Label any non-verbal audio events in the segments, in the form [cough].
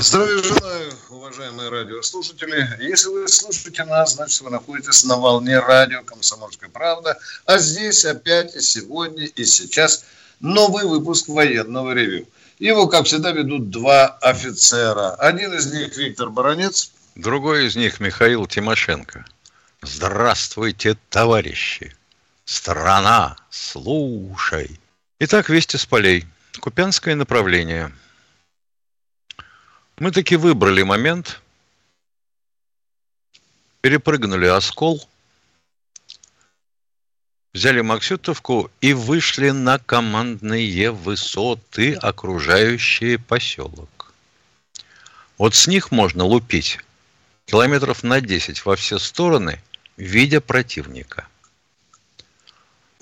Здравия желаю, уважаемые радиослушатели. Если вы слушаете нас, значит, вы находитесь на волне радио «Комсомольская правда». А здесь опять и сегодня, и сейчас новый выпуск военного ревю. Его, как всегда, ведут два офицера. Один из них Виктор Баранец. Другой из них Михаил Тимошенко. Здравствуйте, товарищи! Страна, слушай! Итак, вести с полей. Купянское направление – мы таки выбрали момент, перепрыгнули оскол, взяли Максютовку и вышли на командные высоты, окружающие поселок. Вот с них можно лупить километров на 10 во все стороны, видя противника.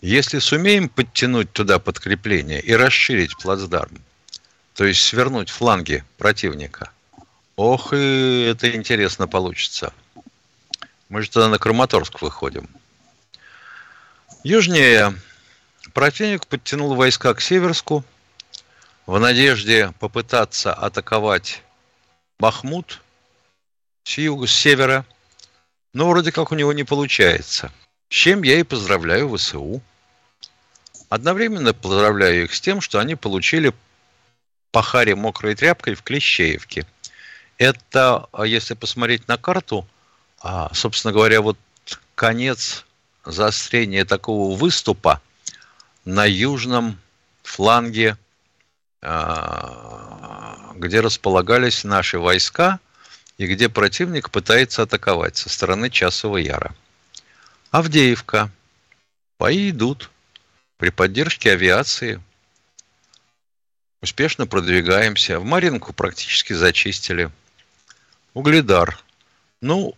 Если сумеем подтянуть туда подкрепление и расширить плацдарм, то есть свернуть фланги противника. Ох, и это интересно получится. Мы же тогда на Краматорск выходим. Южнее противник подтянул войска к Северску в надежде попытаться атаковать Бахмут с юга, с севера, но вроде как у него не получается. С чем я и поздравляю ВСУ. Одновременно поздравляю их с тем, что они получили по харе мокрой тряпкой в Клещеевке. Это, а если посмотреть на карту, а, собственно говоря, вот конец заострения такого выступа на южном фланге, а, где располагались наши войска и где противник пытается атаковать со стороны Часового Яра. Авдеевка. Бои идут при поддержке авиации – Успешно продвигаемся. В Маринку практически зачистили. Угледар. Ну,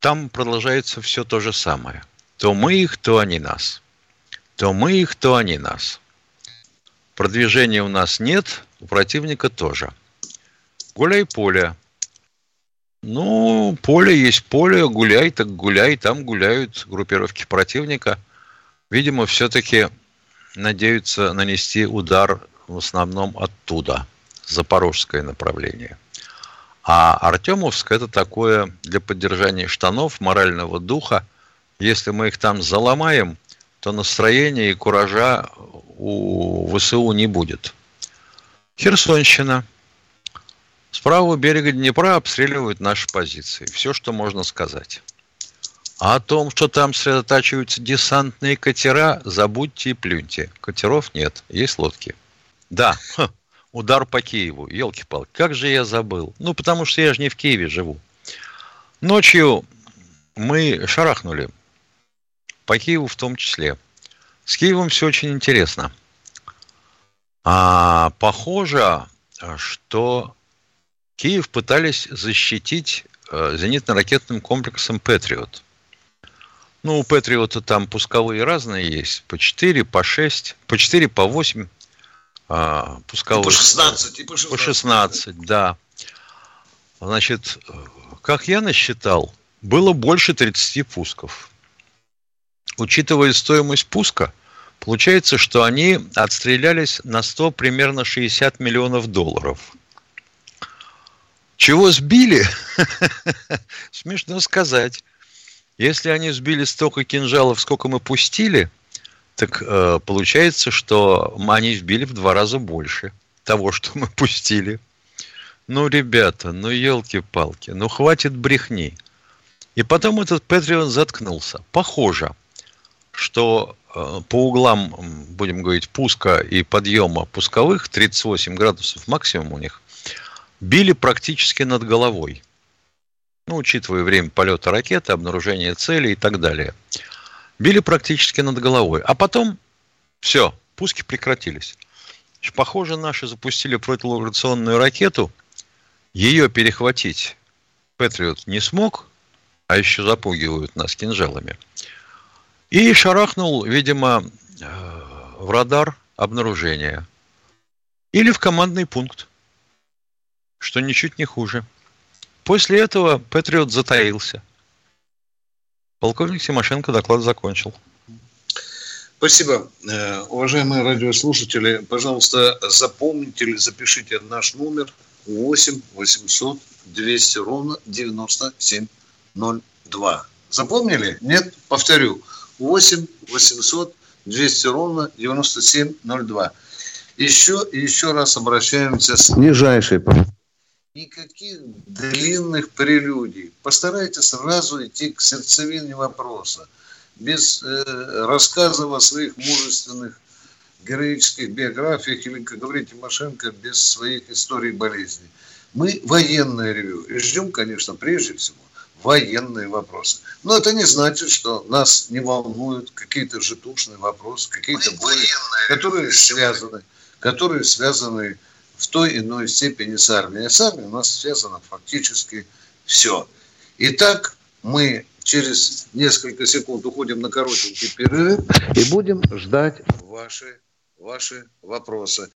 там продолжается все то же самое. То мы их, то они нас. То мы их, то они нас. Продвижения у нас нет, у противника тоже. Гуляй поле. Ну, поле есть поле, гуляй, так гуляй. Там гуляют группировки противника. Видимо, все-таки надеются нанести удар в основном оттуда, запорожское направление. А Артемовск это такое для поддержания штанов, морального духа. Если мы их там заломаем, то настроения и куража у ВСУ не будет. Херсонщина. С правого берега Днепра обстреливают наши позиции. Все, что можно сказать. А о том, что там сосредотачиваются десантные катера, забудьте и плюньте. Катеров нет, есть лодки. Да, удар по Киеву. Елки-палки, как же я забыл. Ну, потому что я же не в Киеве живу. Ночью мы шарахнули. По Киеву в том числе. С Киевом все очень интересно. А похоже, что Киев пытались защитить э, зенитно-ракетным комплексом «Патриот». Ну, у «Патриота» там пусковые разные есть. По 4, по 6, по 4, по 8 а, пусковых. И по 16, и по 16. По 16, да. Значит, как я насчитал, было больше 30 пусков. Учитывая стоимость пуска, получается, что они отстрелялись на 100 примерно 60 миллионов долларов. Чего сбили? [laughs] Смешно сказать. Если они сбили столько кинжалов, сколько мы пустили – так э, получается, что они вбили в два раза больше того, что мы [laughs] пустили. Ну, ребята, ну елки-палки, ну хватит брехни. И потом этот Патреон заткнулся. Похоже, что э, по углам, будем говорить, пуска и подъема пусковых, 38 градусов максимум у них, били практически над головой. Ну, учитывая время полета ракеты, обнаружение цели и так далее били практически над головой. А потом все, пуски прекратились. Похоже, наши запустили противолокационную ракету Ее перехватить Патриот не смог, а еще запугивают нас кинжалами. И шарахнул, видимо, э, в радар обнаружения. Или в командный пункт, что ничуть не хуже. После этого Патриот затаился. Полковник Тимошенко доклад закончил. Спасибо. Э, уважаемые радиослушатели, пожалуйста, запомните или запишите наш номер 8 800 200 ровно 9702. Запомнили? Нет? Повторю. 8 800 200 ровно 9702. Еще и еще раз обращаемся с нижайшей Никаких длинных прелюдий. Постарайтесь сразу идти к сердцевине вопроса. Без э, рассказов о своих мужественных героических биографиях или, как говорит Тимошенко, без своих историй болезней. Мы военное ревю и ждем, конечно, прежде всего военные вопросы. Но это не значит, что нас не волнуют какие-то житушные вопросы, какие-то боли, которые связаны, которые связаны в той иной степени с армией. А с армией у нас связано фактически все. Итак, мы через несколько секунд уходим на коротенький перерыв и будем ждать ваши, ваши вопросы.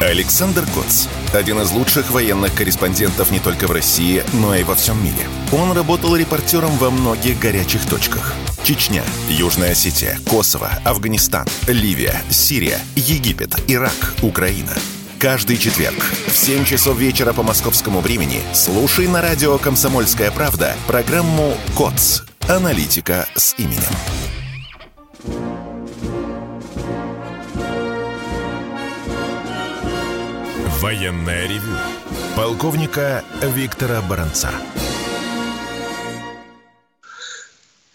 Александр Коц. Один из лучших военных корреспондентов не только в России, но и во всем мире. Он работал репортером во многих горячих точках. Чечня, Южная Осетия, Косово, Афганистан, Ливия, Сирия, Египет, Ирак, Украина. Каждый четверг в 7 часов вечера по московскому времени слушай на радио «Комсомольская правда» программу «КОЦ. Аналитика с именем». Военное ревю полковника Виктора Баранца.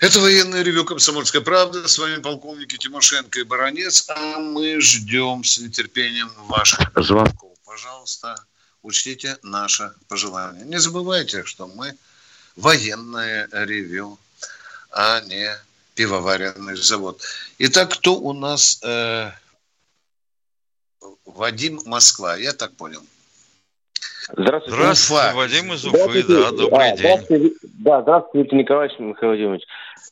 Это военное ревю «Комсомольская правда». С вами полковники Тимошенко и Баранец. А мы ждем с нетерпением ваших звонков. Пожалуйста, учтите наше пожелание. Не забывайте, что мы военное ревю, а не пивоваренный завод. Итак, кто у нас э, Вадим Москва, я так понял. Здравствуйте. Здравствуйте, Уфа. Вадим из Уфы, да, добрый а, день. Здравствуйте, да, здравствуйте, Виктор Николаевич Михаил Владимирович.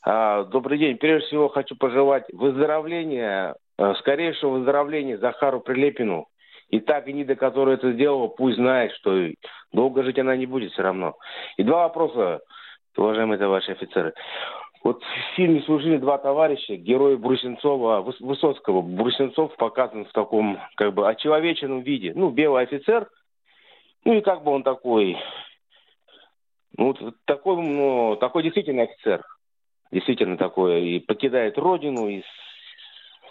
А, добрый день. Прежде всего хочу пожелать выздоровления, а, скорейшего выздоровления Захару Прилепину. И та гнида, которая это сделала, пусть знает, что долго жить она не будет все равно. И два вопроса, уважаемые товарищи офицеры. Вот в фильме «Служили два товарища», герой Брусенцова, Высоцкого, Брусенцов показан в таком, как бы, очеловеченном виде. Ну, белый офицер, ну и как бы он такой, ну, такой, ну, такой действительно офицер. Действительно такой. И покидает родину, и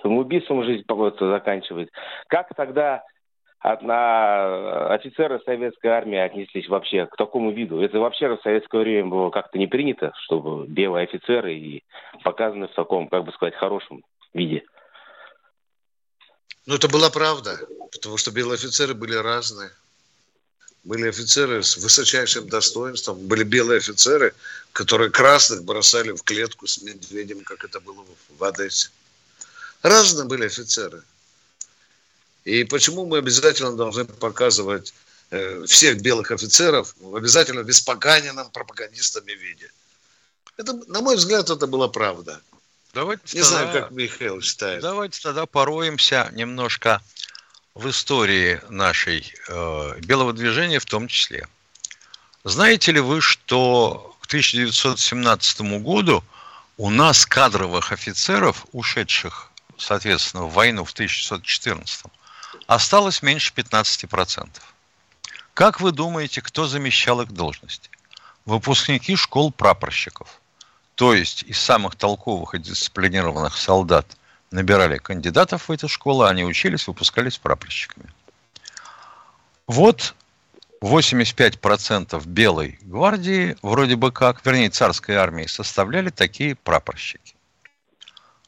самоубийством жизнь заканчивает. Как тогда от, на офицеры советской армии отнеслись вообще к такому виду. Это вообще в советское время было как-то не принято, чтобы белые офицеры и показаны в таком, как бы сказать, хорошем виде. Ну, это была правда, потому что белые офицеры были разные. Были офицеры с высочайшим достоинством, были белые офицеры, которые красных бросали в клетку с медведем, как это было в Одессе. Разные были офицеры. И почему мы обязательно должны показывать э, всех белых офицеров в обязательно беспоганенном пропагандистами виде? Это, на мой взгляд, это была правда. Давайте Не тогда, знаю, как Михаил считает. Давайте тогда пороемся немножко в истории нашей э, белого движения в том числе. Знаете ли вы, что к 1917 году у нас кадровых офицеров, ушедших, соответственно, в войну в 1914, осталось меньше 15%. Как вы думаете, кто замещал их должности? Выпускники школ прапорщиков. То есть из самых толковых и дисциплинированных солдат набирали кандидатов в эти школы, они учились, выпускались прапорщиками. Вот 85% белой гвардии, вроде бы как, вернее, царской армии, составляли такие прапорщики.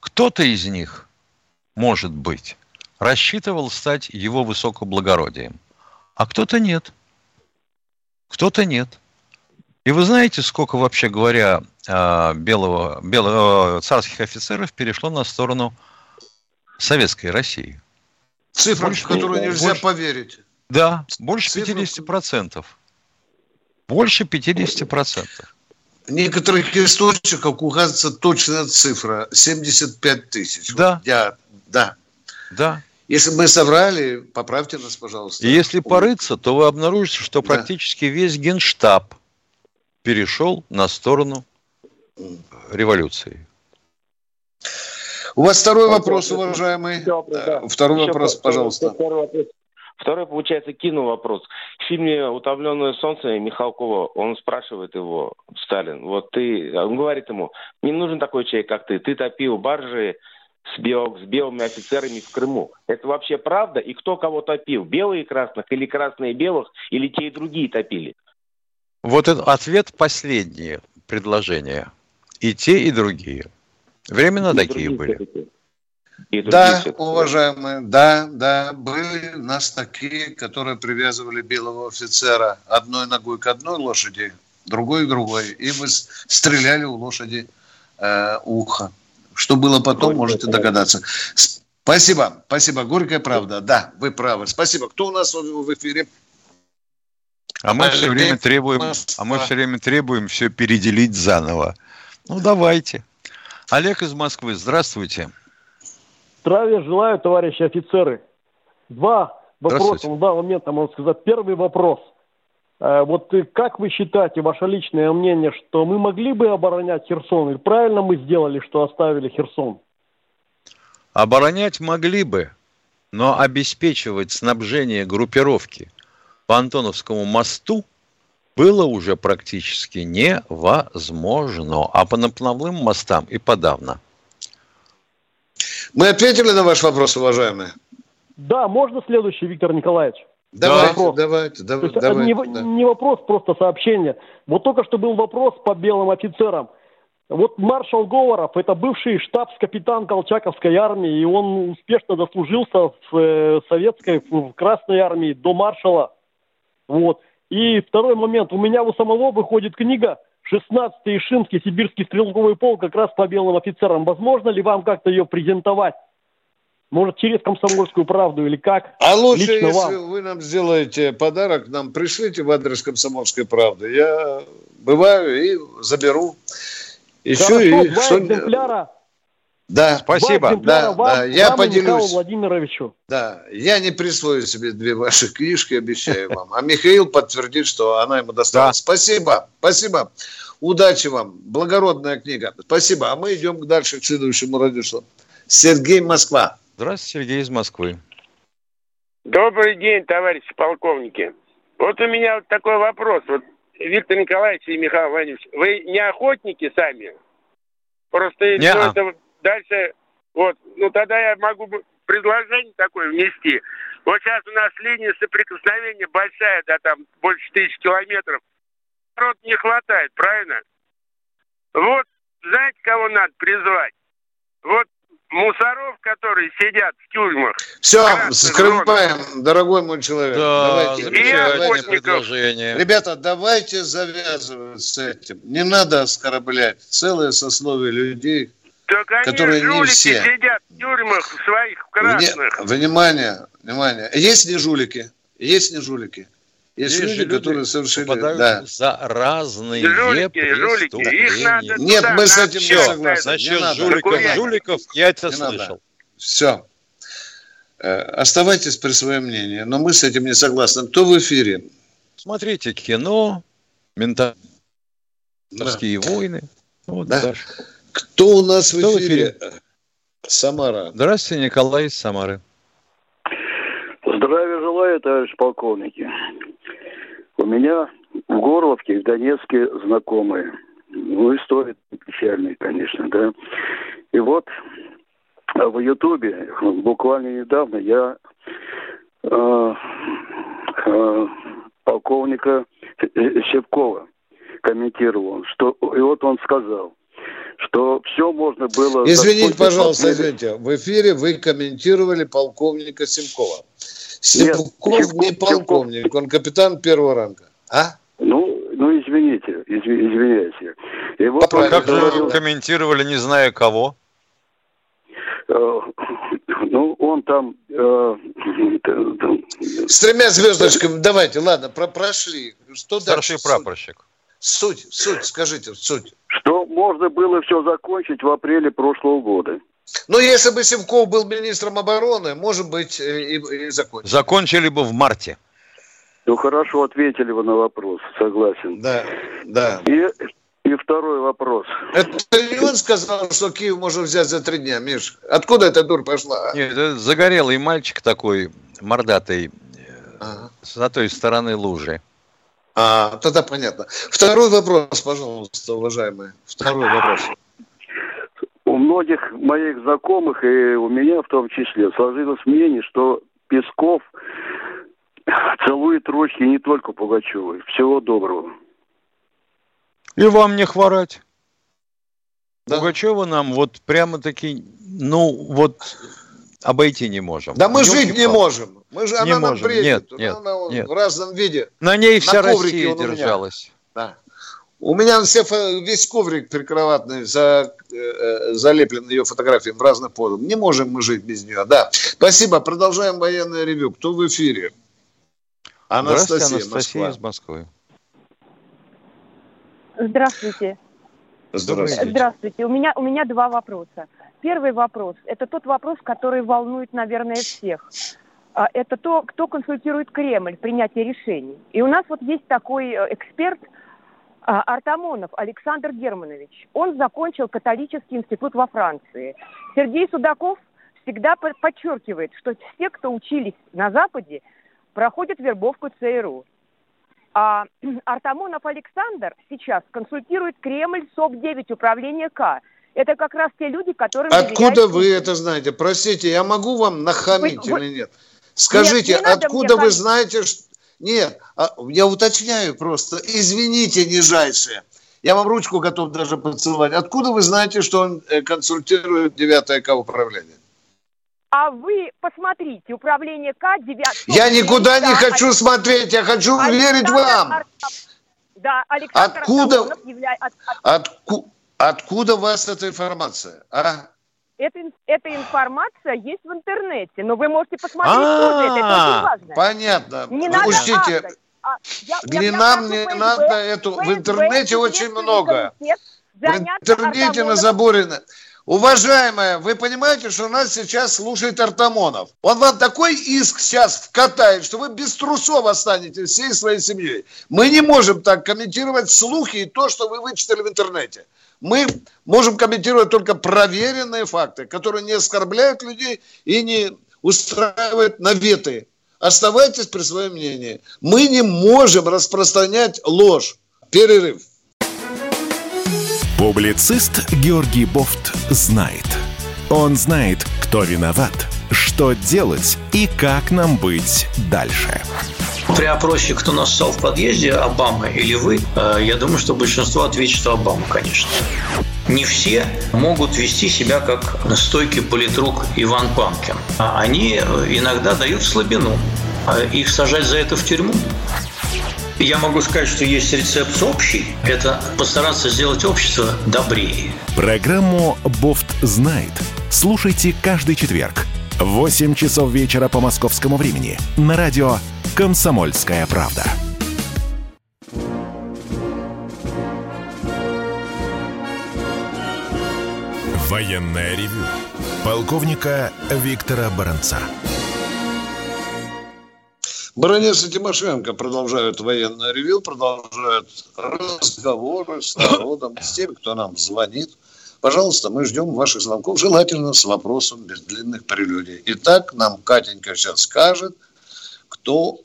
Кто-то из них, может быть, рассчитывал стать его высокоблагородием, а кто-то нет. Кто-то нет. И вы знаете, сколько, вообще говоря, а, белого, белого, царских офицеров перешло на сторону советской России? Цифра, в которую нельзя больше, поверить. Да, больше Цифру... 50%. Больше 50%. В некоторых источниках указывается точная цифра 75 тысяч. Да. Я, да. Да. Если мы соврали, поправьте нас, пожалуйста. И если порыться, то вы обнаружите, что практически да. весь генштаб перешел на сторону революции. У вас второй вопрос, уважаемый. Да. Второй вопрос, пожалуйста. Второй вопрос. Второй, получается, кинул вопрос. В фильме «Утомленное солнце» Михалкова, он спрашивает его, Сталин, вот ты, он говорит ему, не нужен такой человек, как ты. Ты топил баржи с, бел, с белыми офицерами в Крыму. Это вообще правда? И кто кого топил? Белые и красных или красные и белых? Или те и другие топили? Вот это ответ последнее предложение. И те, и другие. Временно и такие были. Да, уважаемые, да, да, были у нас такие, которые привязывали белого офицера одной ногой к одной лошади, другой к другой, и мы стреляли у лошади э, ухо. Что было потом, Горькая можете правда. догадаться. Спасибо, спасибо. Горькая правда. Да, вы правы. Спасибо. Кто у нас в эфире? А мы все время требуем, а мы все время требуем все переделить заново. Ну давайте. Олег из Москвы, здравствуйте. Здравия желаю, товарищи офицеры. Два вопроса на данный момент, можно сказать. Первый вопрос. Э, вот как вы считаете, ваше личное мнение, что мы могли бы оборонять Херсон? Или правильно мы сделали, что оставили Херсон? Оборонять могли бы, но обеспечивать снабжение группировки по Антоновскому мосту было уже практически невозможно, а по наплавным мостам и подавно. Мы ответили на ваш вопрос, уважаемые? Да, можно следующий, Виктор Николаевич? Давайте, вопрос. давайте, давайте. То есть давайте не, да. не вопрос, просто сообщение. Вот только что был вопрос по белым офицерам. Вот маршал Говоров, это бывший штабс-капитан Колчаковской армии, и он успешно дослужился в э, советской, в Красной армии до маршала. Вот. И второй момент. У меня у самого выходит книга 16-й Ишимский сибирский стрелковый полк как раз по белым офицерам. Возможно ли вам как-то ее презентовать? Может, через комсомольскую правду или как? А лучше, Лично если вам. вы нам сделаете подарок, нам пришлите в адрес комсомольской правды. Я бываю и заберу. Еще Хорошо, и два экземпляра. Да, спасибо. Да, вам, да, я вам поделюсь. Михаилу Владимировичу. Да, я не присвою себе две ваши книжки, обещаю вам. А Михаил подтвердит, что она ему досталась. Да. Спасибо, спасибо. Удачи вам. Благородная книга. Спасибо. А мы идем дальше к следующему радиослову. Сергей Москва. Здравствуйте, Сергей из Москвы. Добрый день, товарищи полковники. Вот у меня вот такой вопрос. Вот, Виктор Николаевич и Михаил Владимирович, вы не охотники сами? Просто не это дальше, вот, ну тогда я могу предложение такое внести. Вот сейчас у нас линия соприкосновения большая, да, там больше тысяч километров. Народ не хватает, правильно? Вот, знаете, кого надо призвать? Вот мусоров, которые сидят в тюрьмах. Все, скрываем, зон. дорогой мой человек. Да, давайте, давайте предложение. Ребята, давайте завязывать с этим. Не надо оскорблять целое сословие людей, так они которые не все. сидят в тюрьмах своих красных. Внимание, внимание. Есть не жулики? Есть не жулики? Есть, есть люди, которые совершили... Да. за разные жулики, жулики. Их надо Нет, мы с этим не согласны. Насчет не жуликов, жуликов я это не слышал. Надо. Все. Э, оставайтесь при своем мнении, но мы с этим не согласны. Кто в эфире? Смотрите кино, ментальные да. войны. Вот да. Дальше. Кто у нас Кто в эфире? в эфире? Самара. Здравствуйте, Николай из Самары. Здравия желаю, товарищ полковники. У меня в Горловке, в Донецке знакомые. Ну, история печальная, конечно, да. И вот в Ютубе буквально недавно я э, э, полковника Щепкова комментировал, что и вот он сказал, что все можно было... Извините, пожалуйста, извините. В эфире вы комментировали полковника Симкова. Симков Нет, не полковник, он капитан первого ранга. А? Ну, ну извините, изв, извиняйте. И вот как же вы комментировали, не зная кого? Э, ну, он там... Э, С тремя звездочками, давайте, ладно, про прошли. Что Старший дальше? прапорщик. Суть, суть, скажите, суть. Что можно было все закончить в апреле прошлого года. Ну, если бы Севков был министром обороны, может быть, и, и закончили. Закончили бы в марте. Ну, хорошо ответили вы на вопрос, согласен. Да, да. И и второй вопрос. Это не он сказал, что Киев можно взять за три дня, Миш? Откуда эта дур пошла? Нет, это загорелый мальчик такой, мордатый, ага. с той стороны лужи. А, тогда понятно. Второй вопрос, пожалуйста, уважаемые. Второй вопрос. У многих моих знакомых, и у меня в том числе, сложилось мнение, что Песков целует ручки не только Пугачевой. Всего доброго. И вам не хворать. Да. Пугачева нам вот прямо-таки, ну, вот обойти не можем. Да мы жить не можем. Мы же, не она можем. нам бредит. Нет, нет, она нет. в разном виде. На ней вся На Россия держалась. Да. У меня все, весь коврик прикроватный за, э, э, залеплен ее фотографией в разных позах. Не можем мы жить без нее. Да. Спасибо. Продолжаем военное ревю. Кто в эфире? Анастасия, Анастасия Москва. из Москвы. Здравствуйте. Здравствуйте. Здравствуйте. У меня, у меня два вопроса. Первый вопрос – это тот вопрос, который волнует, наверное, всех. А, это то, кто консультирует Кремль в принятии решений. И у нас вот есть такой э, эксперт а, Артамонов Александр Германович. Он закончил католический институт во Франции. Сергей Судаков всегда подчеркивает, что все, кто учились на Западе, проходят вербовку ЦРУ. А [clears throat] Артамонов Александр сейчас консультирует Кремль СОК-9 управления К. Это как раз те люди, которые... Откуда вы это знаете? Простите, я могу вам нахамить вы, или нет? Скажите, нет, не откуда вы знаете, что... Нет, а, я уточняю просто. Извините, нижайшие. Я вам ручку готов даже поцеловать. Откуда вы знаете, что он э, консультирует 9 К управление? А вы посмотрите, управление К 9... Я никуда не хочу смотреть, я хочу Александр верить вам. Да, Александр откуда, явля... от, от... Отку... откуда у вас эта информация? А? Эта, эта информация есть в интернете, но вы можете посмотреть тоже, это, это очень важно. Понятно. Не надо Учтите, а, не нам не надо эту, в интернете очень много. В интернете на заборе... Уважаемая, вы понимаете, что нас сейчас слушает Артамонов. Он вам такой иск сейчас вкатает, что вы без трусов останетесь всей своей семьей. Мы не можем так комментировать слухи и то, что вы вычитали в интернете. Мы можем комментировать только проверенные факты, которые не оскорбляют людей и не устраивают наветы. Оставайтесь при своем мнении. Мы не можем распространять ложь. Перерыв. Публицист Георгий Бофт знает. Он знает, кто виноват, что делать и как нам быть дальше. При опросе, кто нас стал в подъезде, Обама или вы, э, я думаю, что большинство ответит, что Обама, конечно. Не все могут вести себя как стойкий политрук Иван Панкин. А они э, иногда дают слабину. А их сажать за это в тюрьму я могу сказать, что есть рецепт общий. Это постараться сделать общество добрее. Программу «Бофт знает». Слушайте каждый четверг в 8 часов вечера по московскому времени на радио «Комсомольская правда». Военная ревю. Полковника Виктора Баранца. Баронец и Тимошенко продолжают военное ревю, продолжают разговоры с народом, с теми, кто нам звонит. Пожалуйста, мы ждем ваших звонков, желательно с вопросом без длинных прелюдий. Итак, нам Катенька сейчас скажет, кто...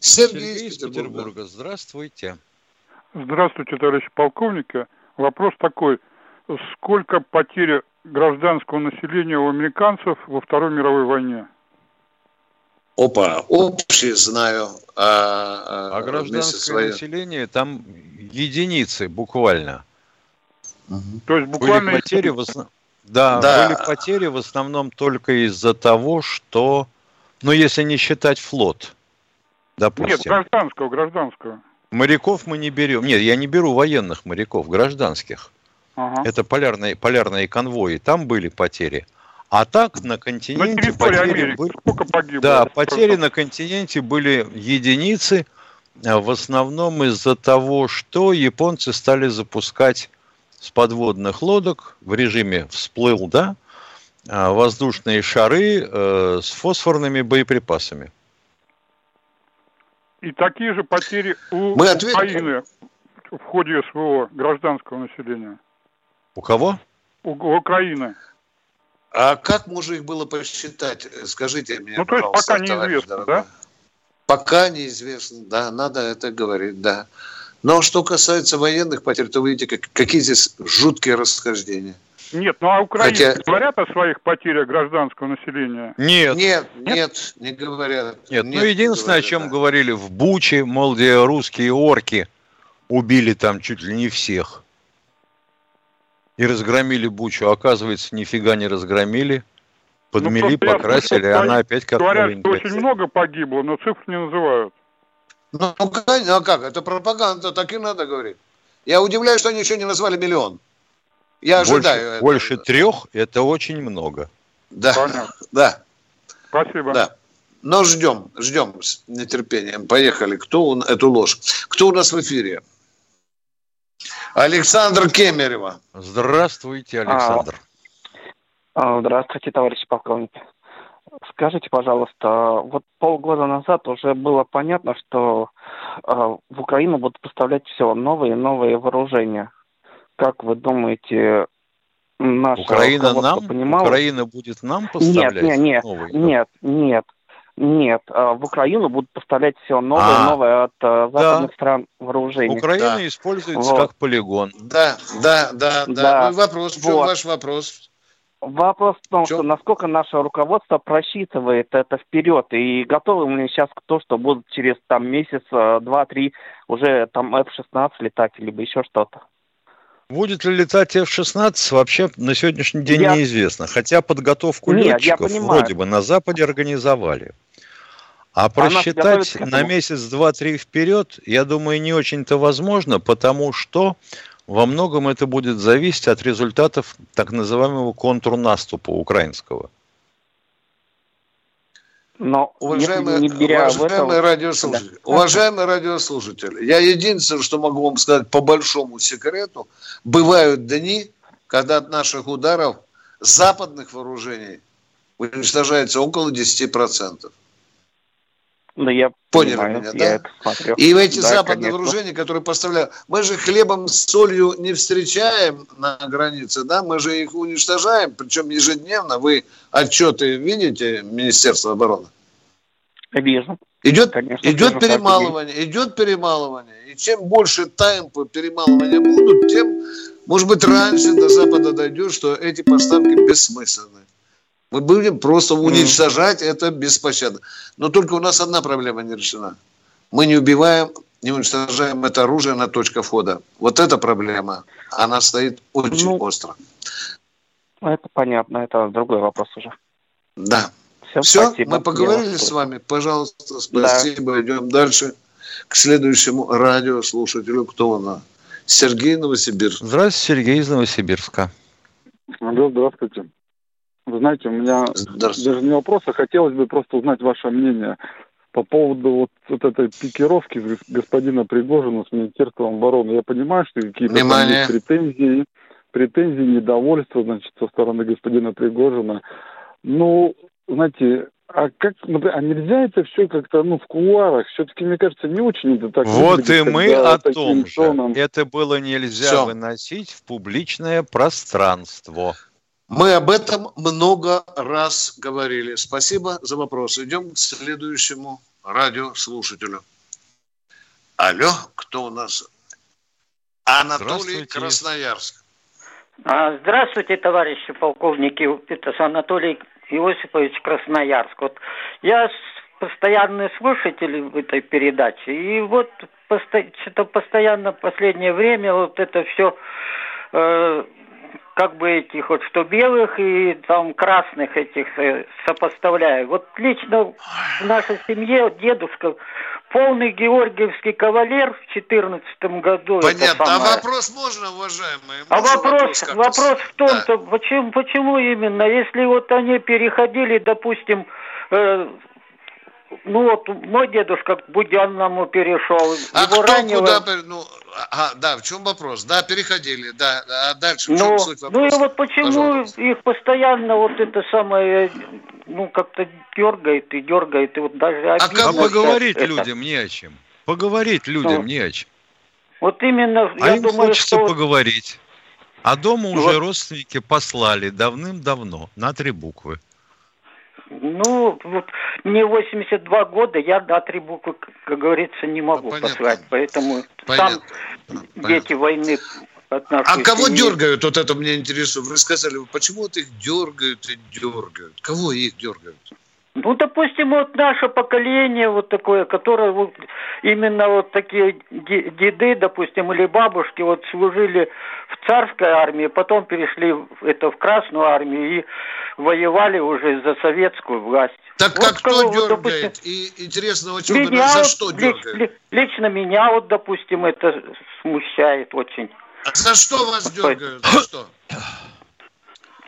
Сергей, Сергей из Петербурга. Петербурга. Здравствуйте. Здравствуйте, товарищи полковники. Вопрос такой. Сколько потерь гражданского населения у американцев во Второй мировой войне? Опа, общие знаю. А, а, а гражданское своей... население там единицы буквально. Угу. То есть буквально... Были потери в основном... Да, да, были потери в основном только из-за того, что, ну, если не считать флот, допустим. Нет, гражданского, гражданского. Моряков мы не берем. Нет, я не беру военных моряков, гражданских. Ага. Это полярные, полярные конвои, там были потери. А так на континенте на потери Америки. были... Сколько погибло? Да, потери на континенте были единицы, а в основном из-за того, что японцы стали запускать с подводных лодок в режиме всплыл, да, а, воздушные шары э, с фосфорными боеприпасами. И такие же потери у Мы ответили. Украины в ходе СВО гражданского населения. У кого? У, у Украины. А как можно их было посчитать? Скажите мне, Ну, то есть пока неизвестно, дорогой. да? Пока неизвестно, да, надо это говорить, да. Но что касается военных потерь, то вы видите, как- какие здесь жуткие расхождения. Нет, ну а украинцы Хотя- говорят о своих потерях гражданского населения? Нет. Нет, нет, не говорят. Нет, ну не единственное, о говорят, чем да. говорили в Буче, мол, где русские орки убили там чуть ли не всех. И разгромили Бучу. Оказывается, нифига не разгромили. Подмели, Ну, покрасили, слышал, и она опять как Говорят, что очень много погибло, но цифр не называют. Ну, конечно, а как? Это пропаганда, так и надо говорить. Я удивляюсь, что они еще не назвали миллион. Я ожидаю Больше, больше трех – это очень много. Да, Понятно. [laughs] да, Спасибо. да. Но ждем, ждем с нетерпением. Поехали. Кто у- эту ложь? Кто у нас в эфире? Александр Кемерева. Здравствуйте, Александр. А, Здравствуйте, товарищи полковники. Скажите, пожалуйста, вот полгода назад уже было понятно, что э, в Украину будут поставлять все новые и новые вооружения. Как вы думаете, наше Украина нам? понимало? Украина будет нам Нет, поставлять нет, нет, новые? нет, нет, нет. А, В Украину будут поставлять все новое и А. новое от э, западных стран вооружений. Украина Да. используется Вот. как полигон. Да, да, да, да. Да. Ну, вопрос, в чем Вот. ваш вопрос? Вопрос в том, Чё? что насколько наше руководство просчитывает это вперед и готовы мы сейчас к тому, что будут через там месяц, э, два, три уже там F-16 летать, либо еще что-то. Будет ли летать F-16, вообще на сегодняшний день Я- неизвестно. Хотя подготовку Нет, летчиков вроде бы на Западе организовали. А просчитать на месяц, два, три вперед, я думаю, не очень-то возможно, потому что во многом это будет зависеть от результатов так называемого контрнаступа украинского. Но Уважаемые, не беря уважаемые это... радиослушатели, Да. уважаемые радиослушатели, я единственное, что могу вам сказать по большому секрету, бывают дни, когда от наших ударов западных вооружений уничтожается около 10%. Да, я Поняли понимаю, меня, я да? это смотрю. И в эти Да, западные конечно. вооружения, которые поставляют... Мы же хлебом с солью не встречаем на границе, да? Мы же их уничтожаем, причем ежедневно. Вы отчеты видите Министерства обороны? Вижу. Идет, Конечно, идет вижу перемалывание, идет перемалывание. И чем больше темпы перемалывания будут, тем, может быть, раньше до Запада дойдет, что эти поставки бессмысленны. Мы будем просто уничтожать это беспощадно. Но только у нас одна проблема не решена. Мы не убиваем, не уничтожаем это оружие на точках входа. Вот эта проблема, она стоит очень Ну, остро. Это понятно, это другой вопрос уже. Да. Все, Все, спасибо. мы поговорили Я с вами. Пожалуйста, спасибо. Идем дальше к следующему радиослушателю. Кто нас? Сергей Новосибирск. Здравствуйте, Сергей из Новосибирска. Алло, здравствуйте. Вы знаете, у меня даже не вопрос, а хотелось бы просто узнать ваше мнение по поводу вот, вот этой пикировки господина Пригожина с Министерством обороны. Я понимаю, что какие-то там Внимание. есть претензии, претензии, недовольство, значит, со стороны господина Пригожина. Ну, знаете, а как, например, а нельзя это все как-то, ну, в кулуарах? Все-таки, мне кажется, не очень это так Вот выглядит, и мы о том же. тоном. Это было нельзя Всё. выносить в публичное пространство. Мы об этом много раз говорили. Спасибо за вопрос. Идем к следующему радиослушателю. Алло, кто у нас? Анатолий. Красноярск. А, Здравствуйте, товарищи полковники. Это Анатолий Иосифович Красноярск. Вот я постоянный слушатель в этой передаче. И вот что-то постоянно в последнее время вот это все как бы этих вот, что белых и там красных этих э, сопоставляю. Вот лично в нашей семье дедушка полный георгиевский кавалер в 2014 году. Понятно. А вопрос можно, уважаемые? А вопрос, вопрос, вопрос в том-то, да. почему, почему именно, если вот они переходили, допустим, э, ну вот мой дедушка к Буденному перешел. А Его кто раннего... куда... Ну, а, да, в чем вопрос? Да, переходили, да. А дальше в чем ну, суть вопроса? Ну и вот почему Пожалуйста. их постоянно вот это самое, ну как-то дергает и дергает, и вот даже А как поговорить это. людям не о чем? Поговорить людям ну, не о чем. Вот именно, а я им думаю, хочется что... поговорить. А дома уже вот... родственники послали давным-давно на три буквы. Ну, вот мне 82 года, я до три буквы, как говорится, не могу ну, послать. Поэтому понятно. сам понятно. дети войны а кого дергают? Вот это мне интересует. Вы сказали, почему вот их дергают и дергают? Кого их дергают? Ну, допустим, вот наше поколение вот такое, которое вот именно вот такие деды, допустим, или бабушки вот служили в царской армии, потом перешли в, это в Красную армию и воевали уже за советскую власть. Так вот как кто дергает? Допустим, и интересно, вот меня, за что дергает? Лично меня вот, допустим, это смущает очень. А за что вас дергают? За что?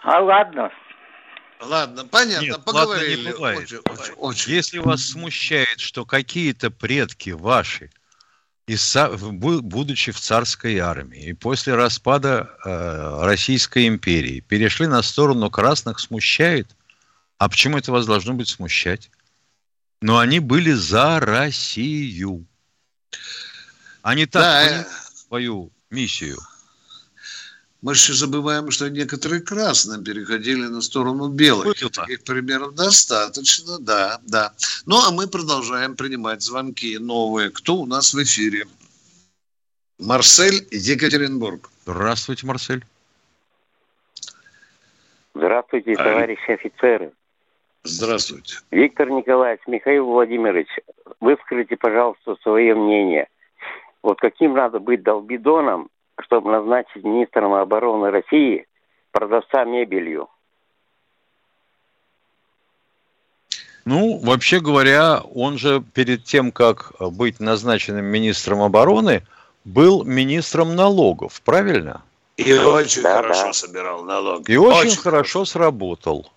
А ладно. Ладно, понятно, Нет, поговорили. Ладно, не бывает. Очень, очень, очень. Если вас смущает, что какие-то предки ваши, будучи в царской армии и после распада э, Российской империи, перешли на сторону красных, смущает? А почему это вас должно быть смущать? Но они были за Россию. Они так да, свою миссию. Мы же забываем, что некоторые красные переходили на сторону белых. Таких примеров достаточно, да, да. Ну, а мы продолжаем принимать звонки новые. Кто у нас в эфире? Марсель, Екатеринбург. Здравствуйте, Марсель. Здравствуйте, товарищи офицеры. Здравствуйте. Виктор Николаевич, Михаил Владимирович, выскажите, пожалуйста, свое мнение. Вот каким надо быть долбидоном, чтобы назначить министром обороны России продавца мебелью? Ну, вообще говоря, он же перед тем, как быть назначенным министром обороны, был министром налогов, правильно? И очень да, хорошо да. собирал налоги. И очень, очень хорошо сработал.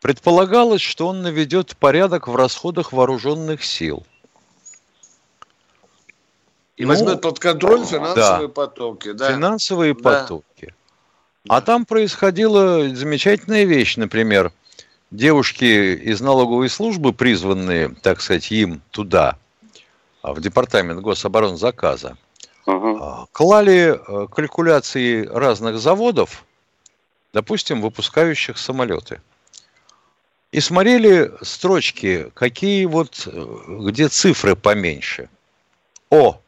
Предполагалось, что он наведет порядок в расходах вооруженных сил. И ну, возьмет под контроль финансовые да, потоки. Да. Финансовые да. потоки. А там происходила замечательная вещь, например, девушки из налоговой службы, призванные, так сказать, им туда, а, в департамент гособоронзаказа, угу. клали э, калькуляции разных заводов, допустим, выпускающих самолеты. И смотрели строчки, какие вот, э, где цифры поменьше. О,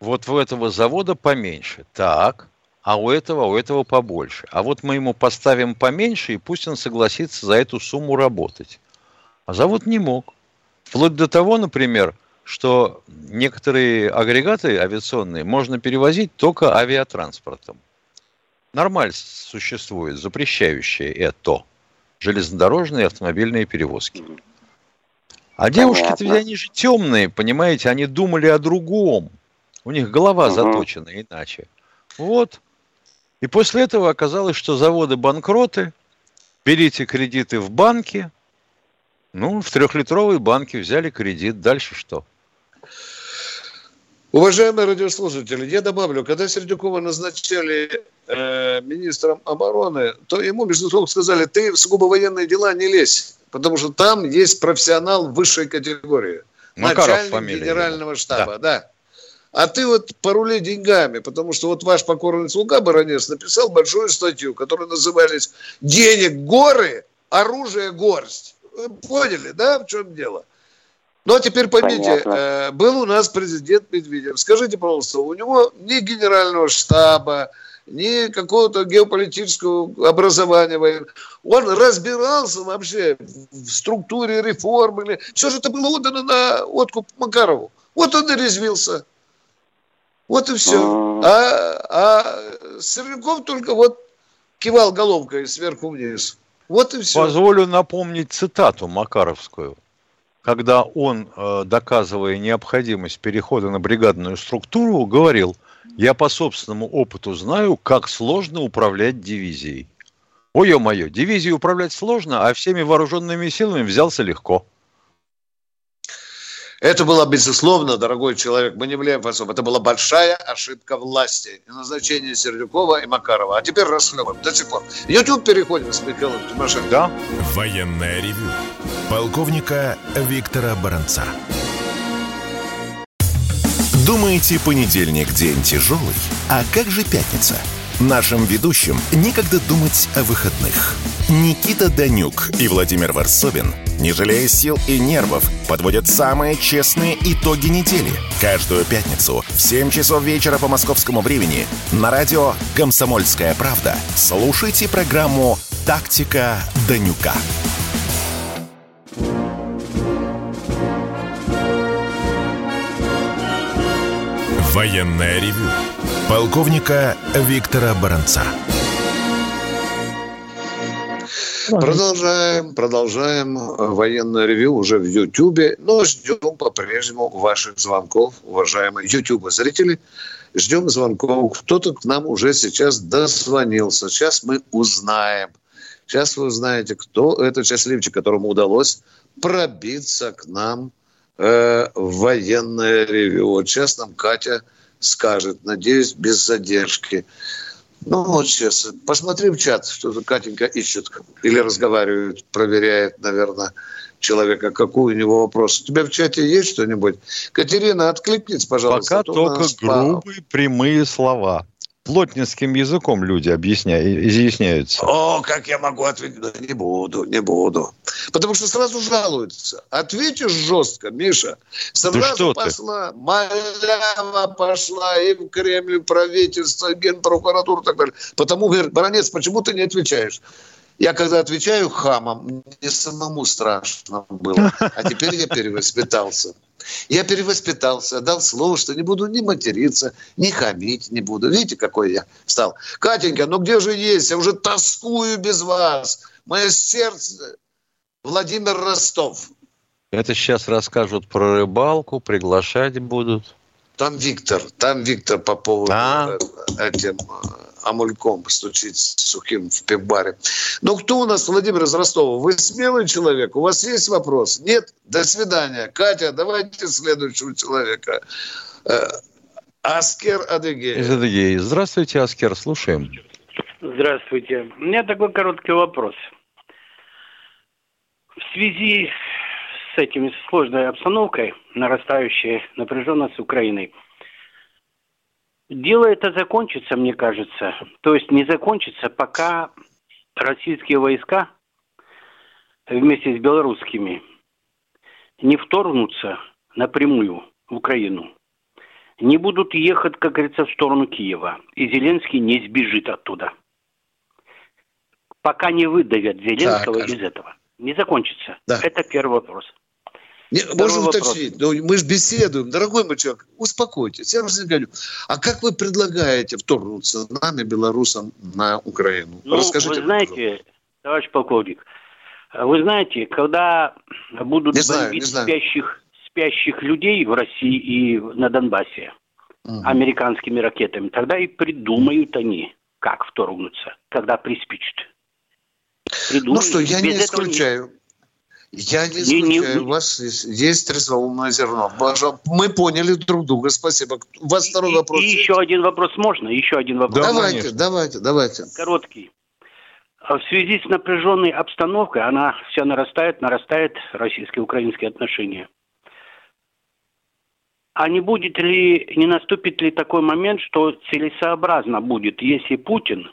вот у этого завода поменьше. Так, а у этого, у этого побольше. А вот мы ему поставим поменьше, и пусть он согласится за эту сумму работать. А завод не мог. Вплоть до того, например, что некоторые агрегаты авиационные можно перевозить только авиатранспортом. Нормаль существует, запрещающее это. Железнодорожные и автомобильные перевозки. А девушки-то они же темные, понимаете, они думали о другом. У них голова угу. заточена иначе. Вот. И после этого оказалось, что заводы банкроты, берите кредиты в банке. Ну, в трехлитровой банке взяли кредит. Дальше что? Уважаемые радиослушатели, я добавлю, когда Сердюкова назначали э, министром обороны, то ему, между прочим, сказали, ты в сугубо военные дела не лезь, потому что там есть профессионал высшей категории. Макаров начальник фамилия генерального штаба, да. да. А ты вот порули деньгами, потому что вот ваш покорный слуга Баранец написал большую статью, которая назывались «Денег горы, оружие горсть». Вы поняли, да, в чем дело? Ну, а теперь поймите, э, был у нас президент Медведев. Скажите, пожалуйста, у него ни генерального штаба, ни какого-то геополитического образования. Он разбирался вообще в структуре реформы. Все же это было отдано на откуп Макарову. Вот он и резвился. Вот и все. А, а Сырников только вот кивал головкой сверху вниз. Вот и все. Позволю напомнить цитату Макаровскую. когда он, э, доказывая необходимость перехода на бригадную структуру, говорил, я по собственному опыту знаю, как сложно управлять дивизией. Ой-ё-моё, дивизией управлять сложно, а всеми вооруженными силами взялся легко. Это было, безусловно, дорогой человек, мы не влияем особо. Это была большая ошибка власти и назначение Сердюкова и Макарова. А теперь расхлебываем до сих пор. YouTube переходим с Михаилом Тимошенко. Да. Военная ревю. Полковника Виктора Баранца. Думаете, понедельник день тяжелый? А как же пятница? Нашим ведущим некогда думать о выходных. Никита Данюк и Владимир Варсобин, не жалея сил и нервов, подводят самые честные итоги недели. Каждую пятницу в 7 часов вечера по московскому времени на радио «Комсомольская правда» слушайте программу «Тактика Данюка». Военная ревю. Полковника Виктора Баранца. Продолжаем, продолжаем военное ревю уже в Ютьюбе, но ждем по-прежнему ваших звонков, уважаемые Ютуба-зрители. Ждем звонков. Кто-то к нам уже сейчас дозвонился. Сейчас мы узнаем. Сейчас вы узнаете, кто этот счастливчик, которому удалось пробиться к нам э, в военное ревю. Вот сейчас нам Катя скажет, надеюсь, без задержки. Ну вот сейчас, посмотри в чат, что Катенька ищет или разговаривает, проверяет, наверное, человека, какой у него вопрос. У тебя в чате есть что-нибудь? Катерина, откликнись, пожалуйста. Пока только грубые, прямые слова плотницким языком люди объясняют, изъясняются. О, как я могу ответить? Да не буду, не буду. Потому что сразу жалуются. Ответишь жестко, Миша. Сразу да пошла, ты? малява пошла и в Кремль, правительство, и генпрокуратуру и так далее. Потому, говорит, Баранец, почему ты не отвечаешь? Я когда отвечаю хамам, мне самому страшно было. А теперь я перевоспитался. Я перевоспитался, дал слово, что не буду ни материться, ни хамить не буду. Видите, какой я стал. Катенька, ну где же есть? Я уже тоскую без вас. Мое сердце Владимир Ростов. Это сейчас расскажут про рыбалку, приглашать будут. Там Виктор, там Виктор по поводу а? этим э, амульком стучить сухим в пивбаре. Ну, кто у нас, Владимир из Ростова? Вы смелый человек? У вас есть вопрос? Нет? До свидания. Катя, давайте следующего человека. Э, Аскер Адыгей. Из Адыгеи. Здравствуйте, Аскер, слушаем. Здравствуйте. У меня такой короткий вопрос. В связи с этим сложной обстановкой, нарастающей напряженность с Украиной – Дело это закончится, мне кажется. То есть не закончится, пока российские войска вместе с белорусскими не вторгнутся напрямую в Украину. Не будут ехать, как говорится, в сторону Киева. И Зеленский не сбежит оттуда. Пока не выдавят Зеленского так, из этого. Не закончится. Да. Это первый вопрос. Не, можем уточнить, но мы же беседуем. Дорогой мой человек, успокойтесь. Я вас говорю, а как вы предлагаете вторгнуться нами, белорусам, на Украину? Ну, Расскажите. Вы знаете, пожалуйста. товарищ полковник, вы знаете, когда будут не знаю, бомбить спящих, спящих людей в России и на Донбассе угу. американскими ракетами, тогда и придумают они, как вторгнуться, когда приспичат. Придумают. Ну что, я Без не исключаю. Я не исключаю, не, у вас есть, есть трезвоумное зерно. Мы поняли друг друга, спасибо. У вас второй и, вопрос. И еще один вопрос можно? Еще один вопрос. давайте, конечно. давайте, давайте. Короткий. А в связи с напряженной обстановкой, она все нарастает, нарастает российско-украинские отношения. А не будет ли, не наступит ли такой момент, что целесообразно будет, если Путин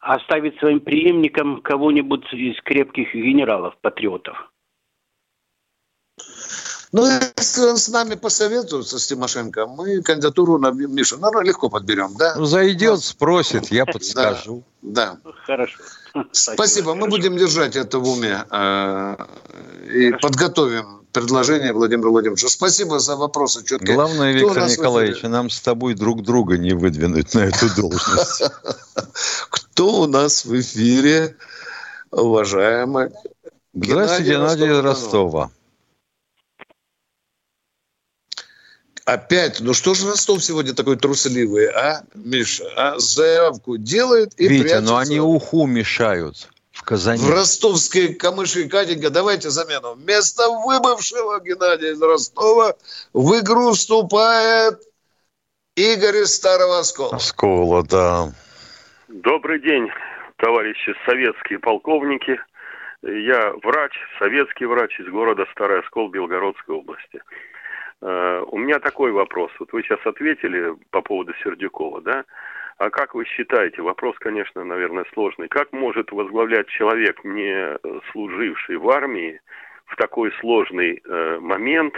оставить своим преемником кого-нибудь из крепких генералов, патриотов? Ну, если он с нами посоветуется, с Тимошенко, мы кандидатуру на Мишу, наверное, легко подберем, да? Ну, зайдет, спросит, я подскажу. [laughs] Да. да. [laughs] Хорошо. Спасибо. Спасибо. Мы будем держать это в уме э, и Хорошо. подготовим предложение Владимира Владимировича. Спасибо за вопросы четкие. Главное, Кто Виктор Николаевич, нам с тобой друг друга не выдвинуть на эту должность. [laughs] Кто у нас в эфире, уважаемый? Здравствуйте, Геннадий Ростова. Опять, ну что же Ростов сегодня такой трусливый, а, Миша? А заявку делает и Витя, ну прячется. но они уху мешают в Казани. В ростовской камыши Катенька, давайте замену. Вместо выбывшего Геннадия из Ростова в игру вступает Игорь из Старого Оскола. Оскола, да. Добрый день, товарищи советские полковники. Я врач, советский врач из города Старый Оскол Белгородской области. Э, у меня такой вопрос. Вот вы сейчас ответили по поводу Сердюкова, да? А как вы считаете, вопрос, конечно, наверное, сложный, как может возглавлять человек, не служивший в армии, в такой сложный э, момент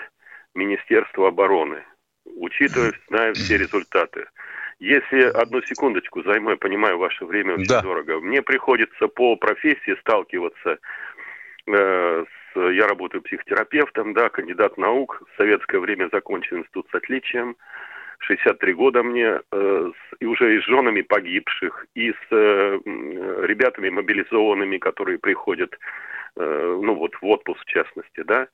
Министерство обороны, учитывая, [clears throat] зная все результаты? Если одну секундочку займу, я понимаю, ваше время очень Да. дорого. Мне приходится по профессии сталкиваться э, с... Я работаю психотерапевтом, да, кандидат наук. В советское время закончил институт с отличием. 63 года мне, э, и уже и с женами погибших, и с э, м, ребятами мобилизованными, которые приходят, э, ну вот в отпуск в частности, да.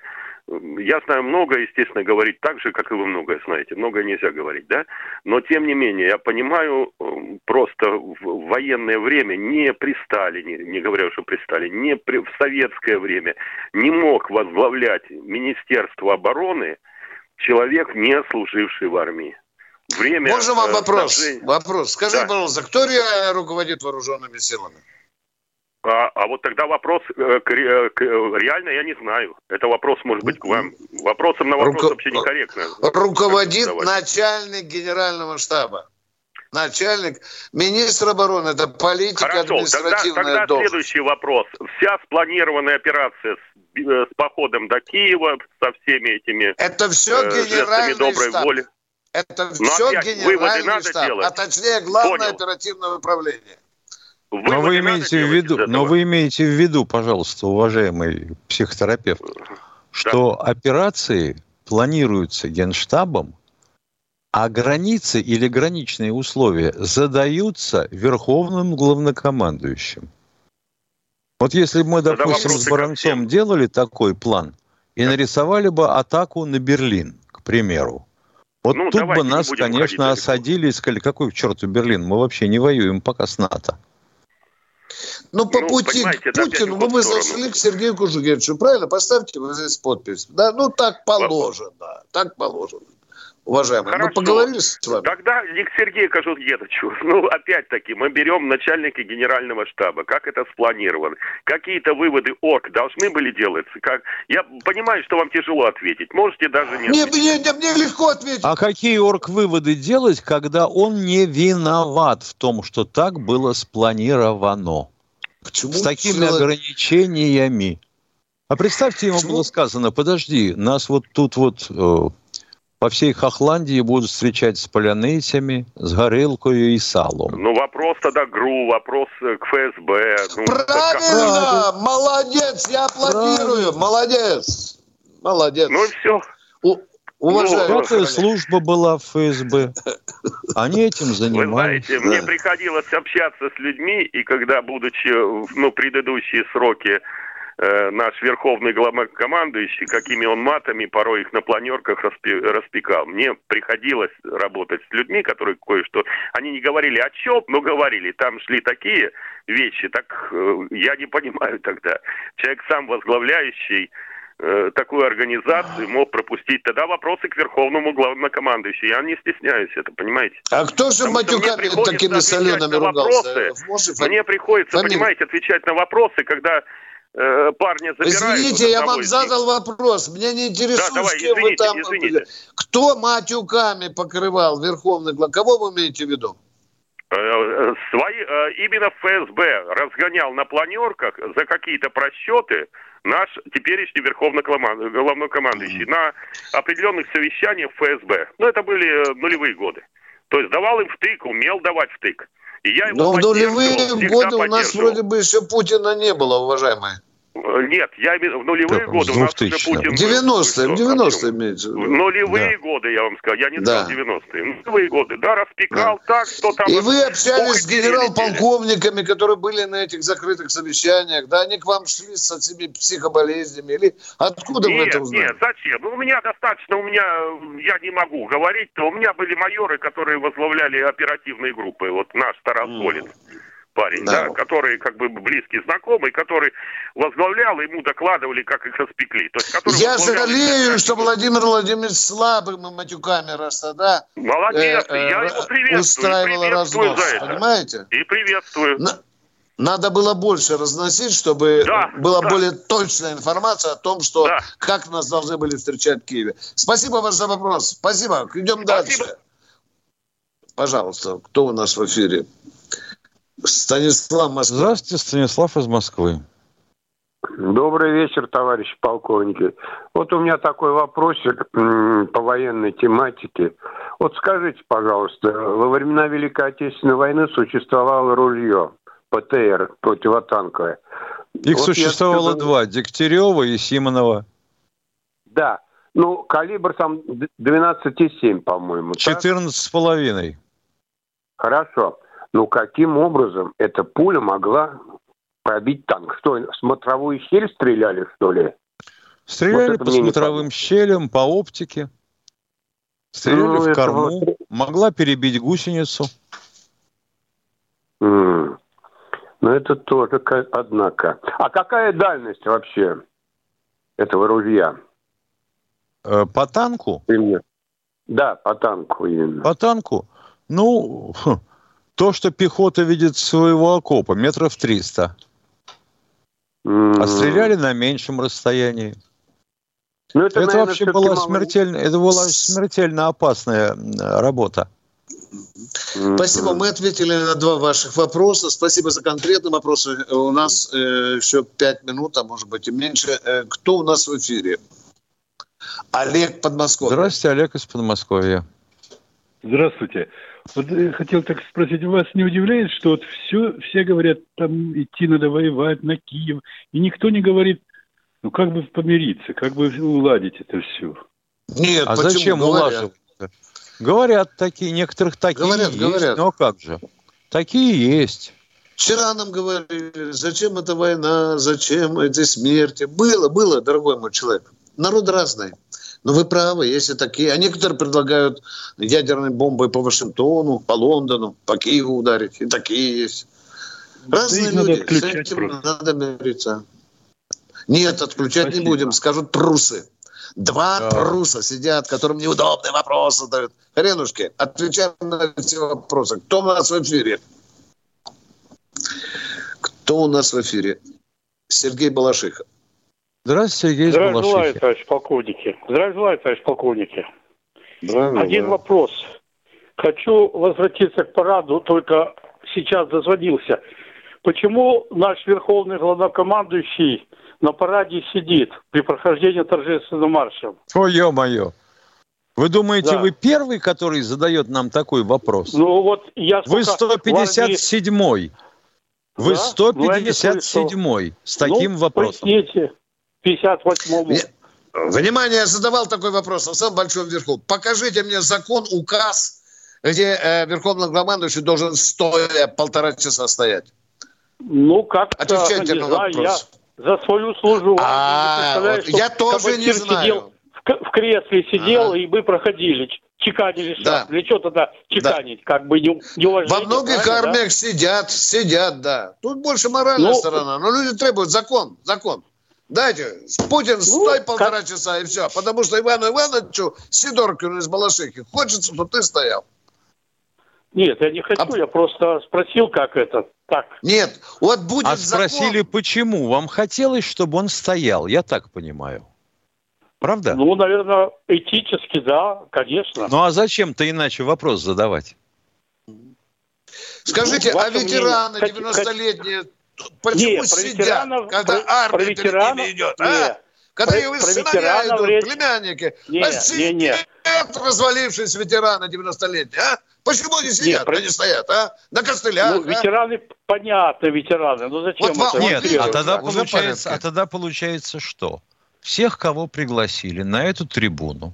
Я знаю много, естественно, говорить так же, как и вы многое знаете. Многое нельзя говорить, да. Но, тем не менее, я понимаю, м, просто в военное время, не при Сталине, не говоря уже при Сталине, не при, в советское время, не мог возглавлять Министерство обороны человек, не служивший в армии. Время... Можно вам вопрос? снабжения- Вопрос. Скажите, Да. пожалуйста, кто реально руководит вооруженными силами? А, а вот тогда вопрос э, к э, к- реально я не знаю. Это вопрос может быть к вам. Вопросом на вопрос Руко- вообще некорректно. Руководит начальник генерального штаба. Начальник, министр обороны, это политика Хорошо, тогда, административная тогда должность. следующий вопрос. Вся спланированная операция с, э, с походом до Киева, со всеми этими Это все э, жестами доброй штаб. воли. Это Но все опять выводы генеральный надо штаб, делать? а точнее главное Понял. оперативное управление. Но вы имеете в виду, но вы имеете в виду, пожалуйста, уважаемый психотерапевт, что операции планируются генштабом, а границы или граничные условия задаются верховным главнокомандующим. Вот если бы мы, допустим, с Баранцом делали такой план и нарисовали бы атаку на Берлин, к примеру, вот Ну, тут бы нас, конечно, осадили и сказали, какой к черту Берлин, мы вообще не воюем пока с НАТО. Ну, по Ну, пути к Путину в мы зашли к Сергею Кужугевичу, правильно? Поставьте вот здесь подпись. Да, ну так положено, так положено. Уважаемые, мы Хорошо. поговорили с вами. Тогда не к Сергею Кожугетовичу. Ну, опять-таки, мы берем начальника генерального штаба. Как это спланировано? Какие-то выводы ОРК должны были делаться? Как... Я понимаю, что вам тяжело ответить. Можете даже не Не, ответить. мне, мне легко ответить. А какие орг-выводы делать, когда он не виноват в том, что так было спланировано? Почему С такими человек- ограничениями. А представьте, ему было сказано, подожди, нас вот тут вот э, по всей Хохландии будут встречать с полянейцами, с горелкою и салом. Ну, вопрос тогда ГРУ, вопрос э, к ФСБ. Ну, Правильно! Молодец! Я аплодирую! Молодец! Молодец! Ну и все. Уважаемый Пятая служба была в ФСБ. Они этим Вы занимались. знаете, мне приходилось общаться с людьми, и когда, будучи в ну, предыдущие сроки, э, наш верховный главнокомандующий, какими он матами порой их на планерках распи- распекал. Мне приходилось работать с людьми, которые кое-что... Они не говорили о чем, но говорили. Там шли такие вещи, так э, я не понимаю тогда. Человек сам возглавляющий э, такую организацию мог пропустить. Тогда вопросы к верховному главнокомандующему. Я не стесняюсь это, понимаете? А кто же Потому матюками такими солеными ругался? вопросы. Можете фами- Мне приходится, фамилию? понимаете, отвечать на вопросы, когда э, парня забирают. Извините, я вам задал вопрос. Меня не интересует, Да, давай, кем вы извините, там... извините. Кто матюками покрывал верховный глав? Кого вы имеете в виду? Э, э, Свои, именно ФСБ разгонял на планерках за какие-то просчеты наш теперешний верховный коман- главнокомандующий на определенных совещаниях ФСБ. Ну, это были нулевые годы. То есть давал им втык, умел давать втык. И я его Но в нулевые годы у нас вроде бы еще Путина не было, уважаемые. Нет, я имею в нулевые Так, годы. У нас уже 2000-го. Путин... 90-е, был. 90-е имеется в В виду. нулевые Да. годы, я вам сказал. Я не Да. сказал 90-е. Нулевые годы. Да, распекал так, что там... И вы общались с генерал-полковниками, которые были на этих закрытых совещаниях, да? Они к вам шли с этими психоболезнями? Или откуда вы нет, это узнали? Нет, зачем? Ну, у меня достаточно, у меня, я не могу говорить, то у меня были майоры, которые возглавляли оперативные группы. Вот наш Тарасолец. Парень, Да. да. который как бы близкий знакомый, который возглавлял, ему докладывали, как их распекли. То есть, который Я жалею, что Владимир Владимирович слабым и матюками раз тогда Молодец, э, э, я его приветствую, устраивал приветствую разнос, за это. понимаете? И приветствую. На- Надо было больше разносить, чтобы Да, была да. более точная информация о том, что Да. как нас должны были встречать в Киеве. Спасибо вам за вопрос. Спасибо. Идем Спасибо. дальше. Пожалуйста, кто у нас в эфире? Станислав Москва. Здравствуйте, Станислав из Москвы. Добрый вечер, товарищи полковники. Вот у меня такой вопросик по военной тематике. Вот скажите, пожалуйста, во времена Великой Отечественной войны существовало ружье ПТР противотанковое. Их Вот я существовало отсюда- два. Дегтярева и Симонова. Да. Ну, калибр там д- 12,7, по-моему. так? 14 с половиной. Хорошо. Ну, каким образом эта пуля могла пробить танк? Что, смотровую щель стреляли, что ли? Стреляли Вот по смотровым щелям, по оптике. Стреляли Ну, в корму. вот- Могла перебить гусеницу. М. Ну, это тоже, однако. А какая дальность вообще этого ружья? Э, По танку? Пример. Да, по танку именно. По танку? Ну, [laughs] хм, то, что пехота видит своего окопа, метров 300. М. А стреляли на меньшем расстоянии. Ну, Это, наверное, вообще была мало- смертельно, это была смертельно опасная работа. Спасибо, мы ответили на два ваших вопроса. Спасибо за конкретные вопросы. У нас э, еще пять минут, а может быть и меньше. Э, кто у нас в эфире? Олег Подмосковье. Здравствуйте, Олег из Подмосковья. Здравствуйте. Вот э, хотел так спросить, вас не удивляет, что вот все, все говорят, там идти надо воевать на Киев, и никто не говорит, ну как бы помириться, как бы уладить это все? Нет, а зачем улаживать? Говорят такие, некоторых такие Говорят, есть, говорят. но как же? Такие есть. Вчера нам говорили, зачем эта война, зачем эти смерти. Было, было, дорогой мой человек. Народ разный. Но вы правы, если такие. А некоторые предлагают ядерной бомбой по Вашингтону, по Лондону, по Киеву ударить. И такие есть. Разные надо люди. С этим просто. надо мириться. Нет, отключать не Спасибо. будем, скажут прусы. Два Да. пруса сидят, которым неудобные вопросы задают. Хренушки, отвечаем на все вопросы. Кто у нас в эфире? Кто у нас в эфире? Сергей Балашиха. Здравствуйте, Сергей Здравия желаю, товарищ полковники. Здравия желаю, товарищ полковники. Здравия Один желаю. вопрос. Хочу возвратиться к параду, только сейчас дозвонился. Почему наш верховный главнокомандующий на параде сидит при прохождении торжественным маршем? Ой, ё-моё. Вы думаете, Да. вы первый, который задает нам такой вопрос? Ну вот я Вы сколько в армии- 157-й. Вы Да? Ну, я не 157-й с таким ну, вопросом. Поясните, 58-му. Внимание, я задавал такой вопрос на самом большом верху. Покажите мне закон, указ, где э, верховный главнокомандующий должен стоя полтора часа стоять. Ну, как-то, Отвечайте не на знаю, я вопрос. за свою службу. А, вот я что тоже не знаю. Сидел, в, в кресле сидел, и мы проходили, чеканили шаг. Да. Для чего тогда чеканить? Как бы не, неуважение. Во многих правильно, да? армиях сидят, сидят, да. Тут больше моральная Ну, сторона. Но люди требуют закон, закон. Дайте, Путин, Ну, стой полтора часа и все. Потому что Ивану Ивановичу Сидоркину из Балашихи хочется, чтобы ты стоял. Нет, я не хочу, я просто спросил, как это. Так. Нет, вот будет А закон. спросили, почему? Вам хотелось, чтобы он стоял? Я так понимаю. Правда? Ну, наверное, этически, да, конечно. Ну а зачем-то иначе вопрос задавать? Скажите, Ну, а ветераны мнение, как- 90-летние почему Нет, про сидят, ветеранов- когда про- армия про перед ветеранов- ними идет? нет. А? Когда Про- его про сыновья идут, речь- племянники. Не, а сидят не. развалившись ветераны 90-летние, а? Почему они сидят, Нет, они стоят, а? На костылях, Ну, а? ветераны, понятно, ветераны. Ну, зачем вот это? Нет, а тогда, получается, а тогда получается что? Всех, кого пригласили на эту трибуну,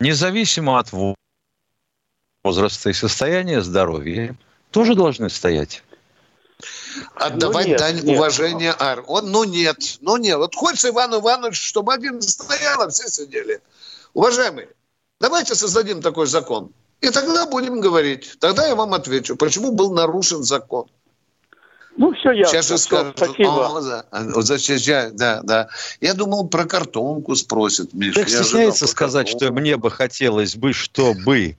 независимо от возраста и состояния здоровья, тоже должны стоять. Отдавать ну, нет, дань нет. уважения Ар. Он, ну нет, ну нет. Вот хочется Ивану Ивановичу, чтобы один стоял, а все сидели. Уважаемые, давайте создадим такой закон. И тогда будем говорить. Тогда я вам отвечу, почему был нарушен закон. Ну, все ясно. Сейчас же скажут, спасибо. О, да, защищай, да, да. Я думал, про картонку спросят, Миша. Так стесняется сказать, картонку. что мне бы хотелось бы, чтобы.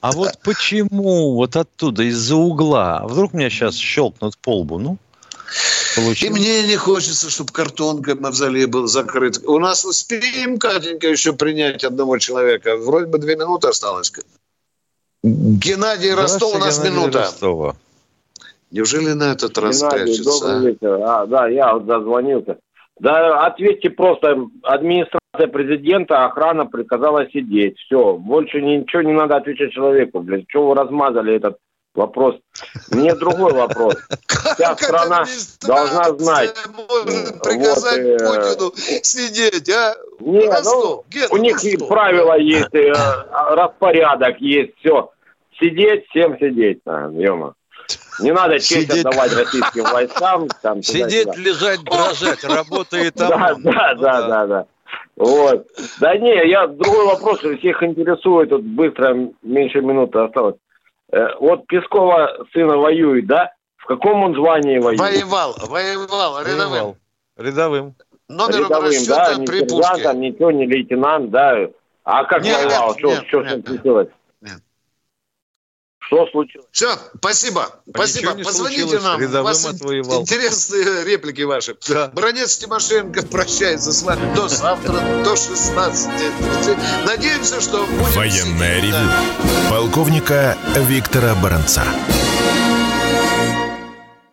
А вот [laughs] почему вот оттуда, из-за угла? А вдруг меня сейчас щелкнут по лбу? Ну, Получилось. И мне не хочется, чтобы картонка мавзолей был закрыт. У нас успеем, Катенька, еще принять одного человека. Вроде бы две минуты осталось. Геннадий Ростов, у нас Геннадий минута. Ростова. Неужели на этот раз Геннадий, прячется? Добрый а? вечер. А, да, я вот дозвонился. Да ответьте просто. Администрация президента, охрана приказала сидеть. Все. Больше ничего не надо отвечать человеку. Блин, что вы размазали этот вопрос? Мне другой вопрос. [laughs] Вся страна должна знать. Может приказать э, Путину сидеть, а? Нет, ну, у них и правила есть, э, распорядок есть, все. Сидеть, всем сидеть. А, не надо честь Сидеть... отдавать российским войскам. Там, Сидеть, туда, лежать, дрожать, работает там. Да, да, да, да, да. Вот. Да не, я другой вопрос, всех интересует, тут быстро, меньше минуты осталось. Э, вот Пескова сына воюет, да? В каком он звании воюет? Воевал, воевал, рядовым. Рядовым. Номер рядовым, да, не сержантом, ничего, не лейтенант, да. А как нет, воевал? Нет, что, нет, что нет, с ним случилось? Что случилось? Все, спасибо. А спасибо. Позвоните нам. Вас отвоевал. интересные реплики ваши. Да. Бронец Тимошенко прощается с вами до завтра, до 16. Надеемся, что будет... Военная ревю. Да. Полковника Виктора Баранца.